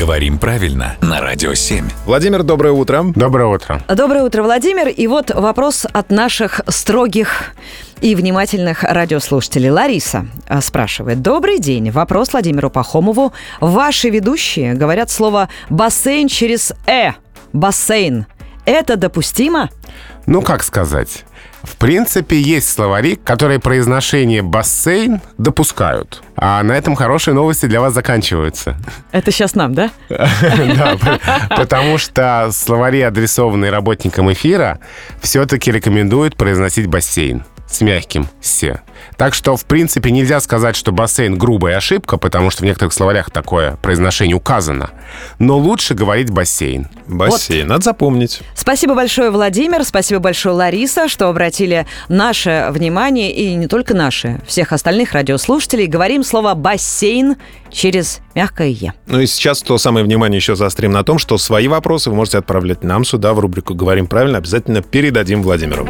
Говорим правильно на Радио 7. Владимир, доброе утро. Доброе утро. Доброе утро, Владимир. И вот вопрос от наших строгих и внимательных радиослушателей. Лариса а, спрашивает. Добрый день. Вопрос Владимиру Пахомову. Ваши ведущие говорят слово «бассейн» через «э». Бассейн. Это допустимо? Ну, как сказать? В принципе, есть словари, которые произношение «бассейн» допускают. А на этом хорошие новости для вас заканчиваются. Это сейчас нам, да? Да, потому что словари, адресованные работникам эфира, все-таки рекомендуют произносить «бассейн» с мягким «се». Так что, в принципе, нельзя сказать, что бассейн — грубая ошибка, потому что в некоторых словарях такое произношение указано. Но лучше говорить «бассейн». Бассейн, надо запомнить. Спасибо большое, Владимир. Спасибо большое, Лариса, что обратили наше внимание, и не только наше, всех остальных радиослушателей. Говорим слово «бассейн» через мягкое «е». Ну и сейчас то самое внимание еще заострим на том, что свои вопросы вы можете отправлять нам сюда в рубрику «Говорим правильно». Обязательно передадим Владимиру.